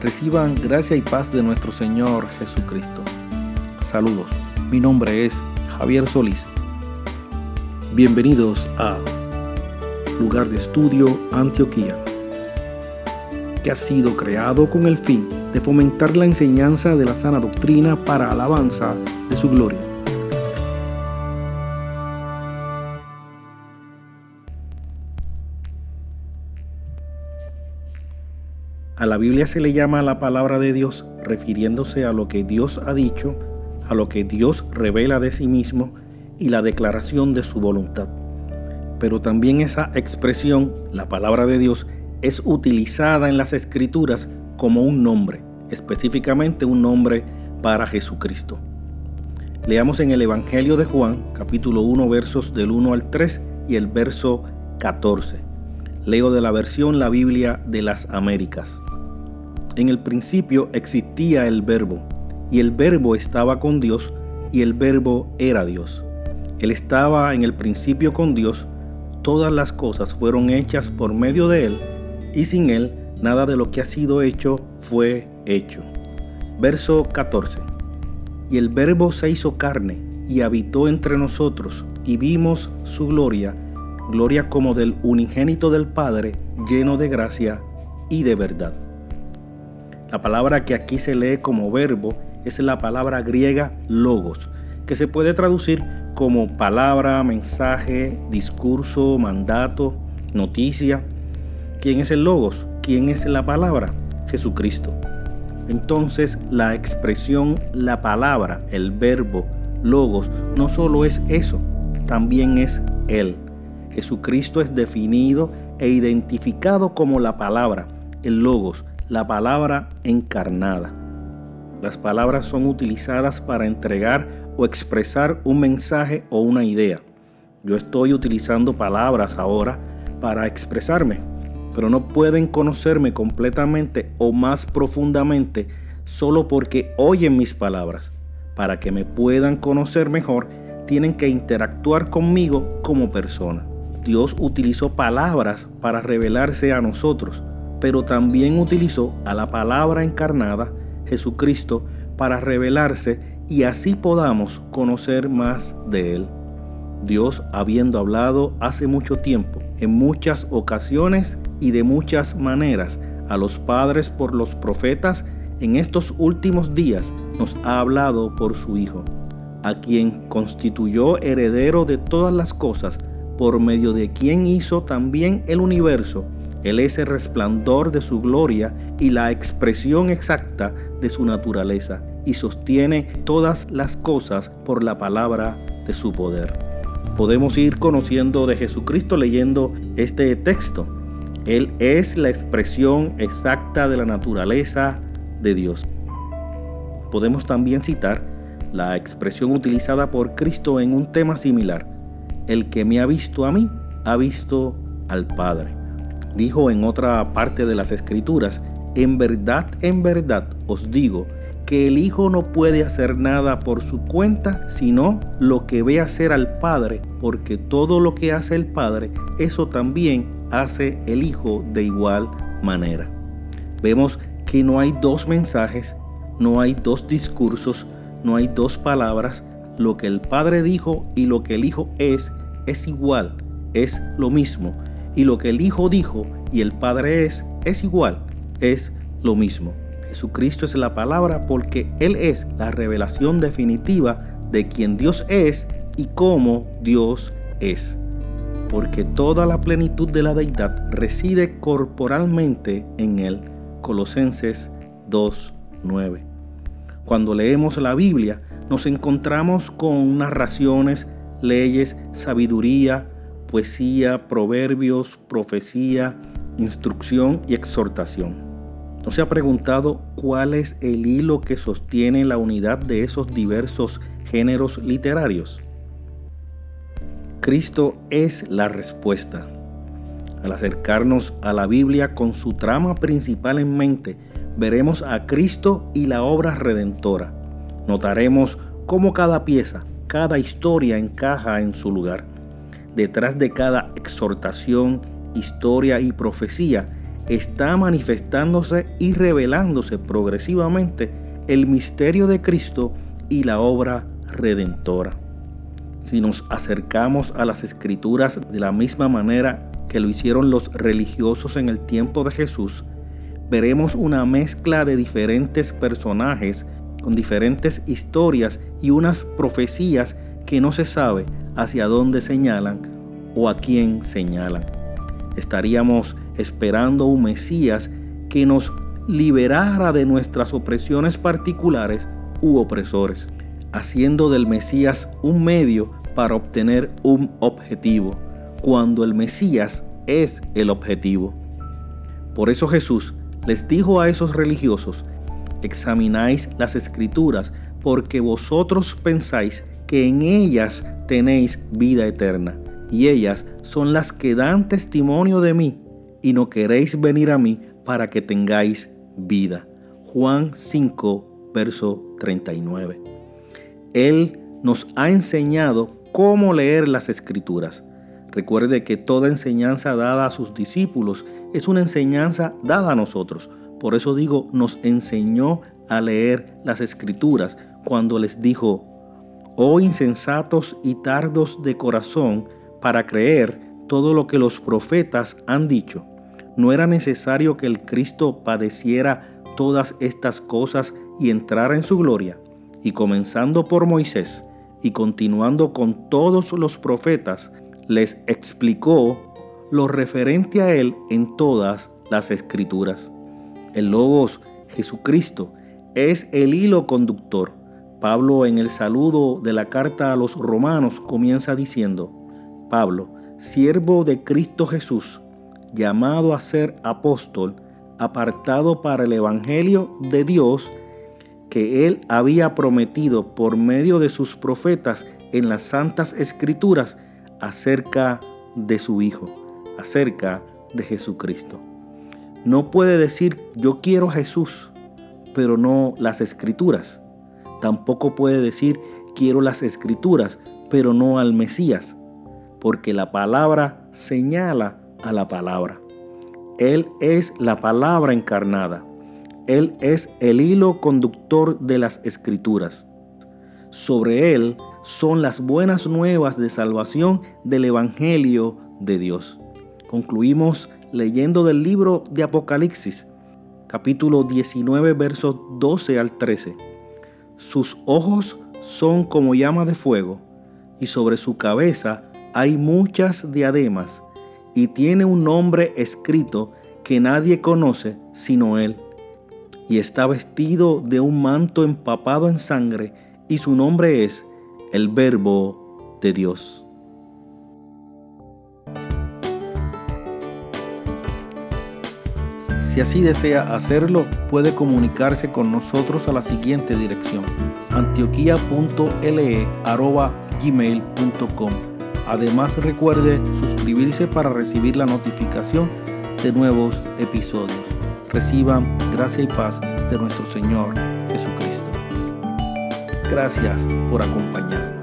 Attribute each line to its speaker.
Speaker 1: Reciban gracia y paz de nuestro Señor Jesucristo. Saludos, mi nombre es Javier Solís. Bienvenidos a Lugar de Estudio Antioquía, que ha sido creado con el fin de fomentar la enseñanza de la sana doctrina para alabanza de su gloria. A la Biblia se le llama la palabra de Dios refiriéndose a lo que Dios ha dicho, a lo que Dios revela de sí mismo y la declaración de su voluntad. Pero también esa expresión, la palabra de Dios, es utilizada en las escrituras como un nombre, específicamente un nombre para Jesucristo. Leamos en el Evangelio de Juan, capítulo 1, versos del 1 al 3 y el verso 14. Leo de la versión La Biblia de las Américas. En el principio existía el verbo, y el verbo estaba con Dios, y el verbo era Dios. Él estaba en el principio con Dios, todas las cosas fueron hechas por medio de Él, y sin Él nada de lo que ha sido hecho fue hecho. Verso 14. Y el verbo se hizo carne, y habitó entre nosotros, y vimos su gloria, gloria como del unigénito del Padre, lleno de gracia y de verdad. La palabra que aquí se lee como verbo es la palabra griega logos, que se puede traducir como palabra, mensaje, discurso, mandato, noticia. ¿Quién es el logos? ¿Quién es la palabra? Jesucristo. Entonces la expresión, la palabra, el verbo, logos, no solo es eso, también es Él. Jesucristo es definido e identificado como la palabra, el logos, la palabra encarnada. Las palabras son utilizadas para entregar o expresar un mensaje o una idea. Yo estoy utilizando palabras ahora para expresarme, pero no pueden conocerme completamente o más profundamente solo porque oyen mis palabras. Para que me puedan conocer mejor, tienen que interactuar conmigo como persona. Dios utilizó palabras para revelarse a nosotros pero también utilizó a la palabra encarnada, Jesucristo, para revelarse y así podamos conocer más de Él. Dios, habiendo hablado hace mucho tiempo, en muchas ocasiones y de muchas maneras, a los padres por los profetas, en estos últimos días nos ha hablado por su Hijo, a quien constituyó heredero de todas las cosas, por medio de quien hizo también el universo él es el resplandor de su gloria y la expresión exacta de su naturaleza y sostiene todas las cosas por la palabra de su poder. Podemos ir conociendo de Jesucristo leyendo este texto. Él es la expresión exacta de la naturaleza de Dios. Podemos también citar la expresión utilizada por Cristo en un tema similar. El que me ha visto a mí, ha visto al Padre dijo en otra parte de las escrituras, en verdad, en verdad os digo que el Hijo no puede hacer nada por su cuenta, sino lo que ve hacer al Padre, porque todo lo que hace el Padre, eso también hace el Hijo de igual manera. Vemos que no hay dos mensajes, no hay dos discursos, no hay dos palabras. Lo que el Padre dijo y lo que el Hijo es, es igual, es lo mismo y lo que el Hijo dijo y el Padre es, es igual, es lo mismo. Jesucristo es la palabra porque Él es la revelación definitiva de quien Dios es y cómo Dios es. Porque toda la plenitud de la deidad reside corporalmente en Él. Colosenses 2.9. Cuando leemos la Biblia nos encontramos con narraciones, leyes, sabiduría, poesía, proverbios, profecía, instrucción y exhortación. ¿No se ha preguntado cuál es el hilo que sostiene la unidad de esos diversos géneros literarios? Cristo es la respuesta. Al acercarnos a la Biblia con su trama principal en mente, veremos a Cristo y la obra redentora. Notaremos cómo cada pieza, cada historia encaja en su lugar Detrás de cada exhortación, historia y profecía está manifestándose y revelándose progresivamente el misterio de Cristo y la obra redentora. Si nos acercamos a las escrituras de la misma manera que lo hicieron los religiosos en el tiempo de Jesús, veremos una mezcla de diferentes personajes con diferentes historias y unas profecías que no se sabe hacia dónde señalan o a quién señalan. Estaríamos esperando un Mesías que nos liberara de nuestras opresiones particulares u opresores, haciendo del Mesías un medio para obtener un objetivo, cuando el Mesías es el objetivo. Por eso Jesús les dijo a esos religiosos, examináis las escrituras, porque vosotros pensáis que en ellas tenéis vida eterna, y ellas son las que dan testimonio de mí, y no queréis venir a mí para que tengáis vida. Juan 5, verso 39. Él nos ha enseñado cómo leer las escrituras. Recuerde que toda enseñanza dada a sus discípulos es una enseñanza dada a nosotros. Por eso digo, nos enseñó a leer las escrituras cuando les dijo, oh insensatos y tardos de corazón para creer todo lo que los profetas han dicho. ¿No era necesario que el Cristo padeciera todas estas cosas y entrara en su gloria? Y comenzando por Moisés y continuando con todos los profetas, les explicó lo referente a él en todas las escrituras. El Logos, Jesucristo, es el hilo conductor. Pablo en el saludo de la carta a los romanos comienza diciendo, Pablo, siervo de Cristo Jesús, llamado a ser apóstol, apartado para el Evangelio de Dios, que él había prometido por medio de sus profetas en las santas escrituras acerca de su Hijo, acerca de Jesucristo. No puede decir yo quiero Jesús, pero no las escrituras. Tampoco puede decir quiero las escrituras, pero no al Mesías, porque la palabra señala a la palabra. Él es la palabra encarnada. Él es el hilo conductor de las escrituras. Sobre Él son las buenas nuevas de salvación del Evangelio de Dios. Concluimos leyendo del libro de Apocalipsis, capítulo 19, versos 12 al 13. Sus ojos son como llama de fuego, y sobre su cabeza hay muchas diademas, y tiene un nombre escrito que nadie conoce sino él. Y está vestido de un manto empapado en sangre, y su nombre es el Verbo de Dios. Si así desea hacerlo, puede comunicarse con nosotros a la siguiente dirección: antioquia.le@gmail.com. Además, recuerde suscribirse para recibir la notificación de nuevos episodios. Reciban gracia y paz de nuestro Señor Jesucristo. Gracias por acompañarnos.